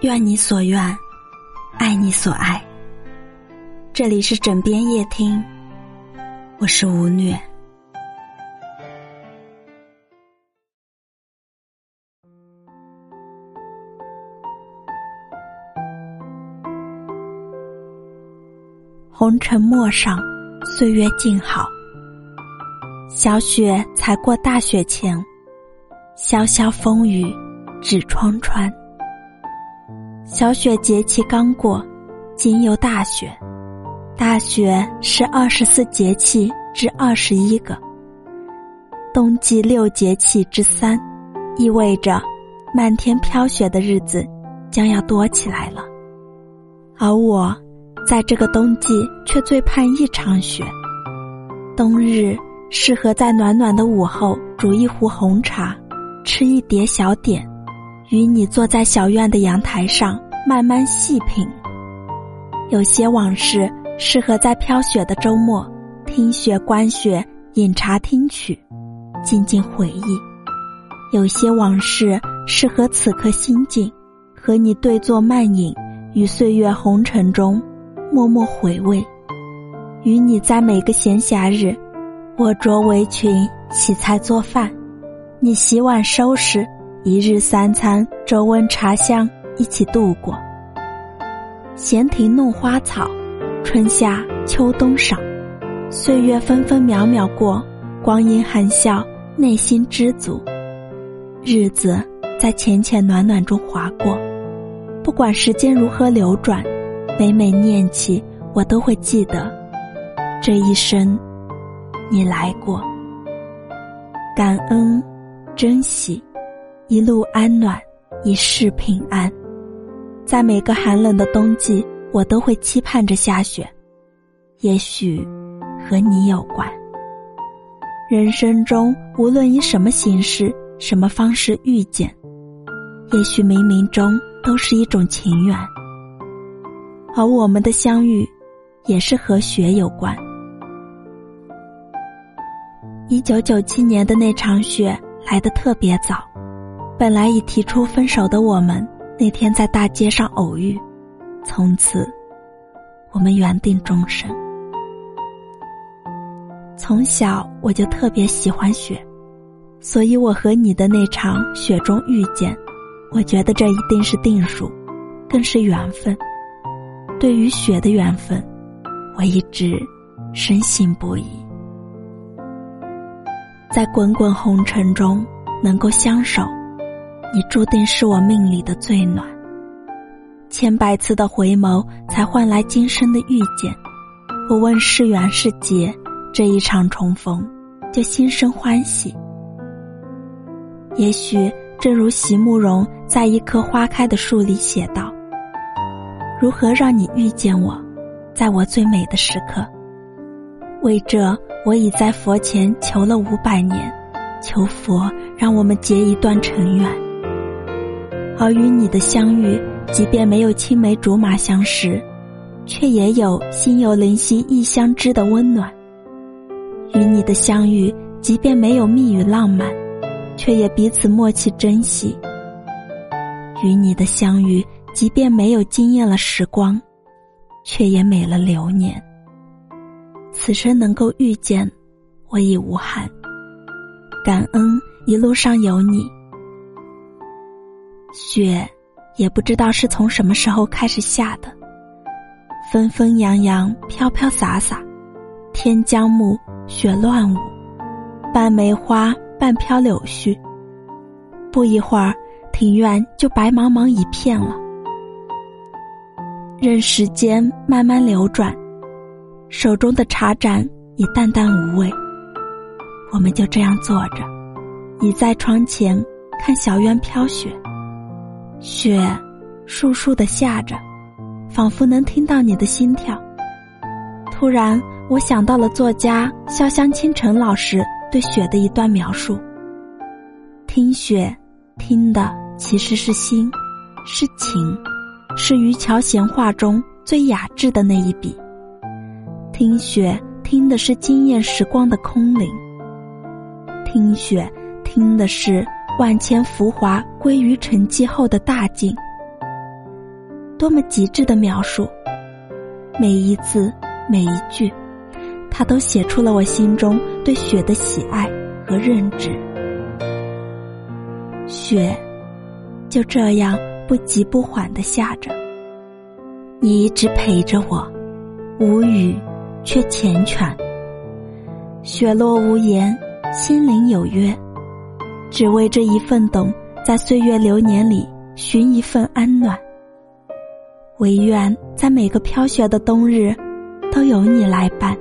愿你所愿，爱你所爱。这里是枕边夜听，我是吴虐。红尘陌上，岁月静好。小雪才过大雪前，潇潇风雨纸窗穿。小雪节气刚过，今又大雪。大雪是二十四节气之二十一个，冬季六节气之三，意味着漫天飘雪的日子将要多起来了。而我，在这个冬季却最盼一场雪。冬日适合在暖暖的午后煮一壶红茶，吃一碟小点。与你坐在小院的阳台上慢慢细品，有些往事适合在飘雪的周末听雪观雪饮茶听曲，静静回忆；有些往事适合此刻心境，和你对坐慢饮，于岁月红尘中默默回味。与你在每个闲暇日，我着围裙洗菜做饭，你洗碗收拾。一日三餐，粥温茶香，一起度过。闲庭弄花草，春夏秋冬赏，岁月分分秒秒过，光阴含笑，内心知足。日子在浅浅暖暖中划过，不管时间如何流转，每每念起，我都会记得，这一生，你来过。感恩，珍惜。一路安暖，一世平安。在每个寒冷的冬季，我都会期盼着下雪。也许和你有关。人生中，无论以什么形式、什么方式遇见，也许冥冥中都是一种情缘。而我们的相遇，也是和雪有关。一九九七年的那场雪来得特别早。本来已提出分手的我们，那天在大街上偶遇，从此，我们缘定终生。从小我就特别喜欢雪，所以我和你的那场雪中遇见，我觉得这一定是定数，更是缘分。对于雪的缘分，我一直深信不疑。在滚滚红尘中能够相守。你注定是我命里的最暖，千百次的回眸才换来今生的遇见。我问是缘是劫，这一场重逢就心生欢喜。也许正如席慕容在一棵花开的树里写道：“如何让你遇见我，在我最美的时刻？为这，我已在佛前求了五百年，求佛让我们结一段尘缘。”而与你的相遇，即便没有青梅竹马相识，却也有心有灵犀一相知的温暖。与你的相遇，即便没有蜜语浪漫，却也彼此默契珍惜。与你的相遇，即便没有惊艳了时光，却也美了流年。此生能够遇见，我已无憾。感恩一路上有你。雪，也不知道是从什么时候开始下的。纷纷扬扬，飘飘洒洒，天将暮，雪乱舞，半梅花，半飘柳絮。不一会儿，庭院就白茫茫一片了。任时间慢慢流转，手中的茶盏已淡淡无味。我们就这样坐着，倚在窗前看小院飘雪。雪，簌簌的下着，仿佛能听到你的心跳。突然，我想到了作家潇湘倾城老师对雪的一段描述：听雪，听的其实是心，是情，是渔樵闲话中最雅致的那一笔。听雪，听的是惊艳时光的空灵；听雪，听的是万千浮华归于沉寂后的大静。多么极致的描述！每一字，每一句，他都写出了我心中对雪的喜爱和认知。雪，就这样不急不缓的下着。你一直陪着我，无语却缱绻。雪落无言，心灵有约，只为这一份懂，在岁月流年里寻一份安暖。唯愿在每个飘雪的冬日，都有你来伴。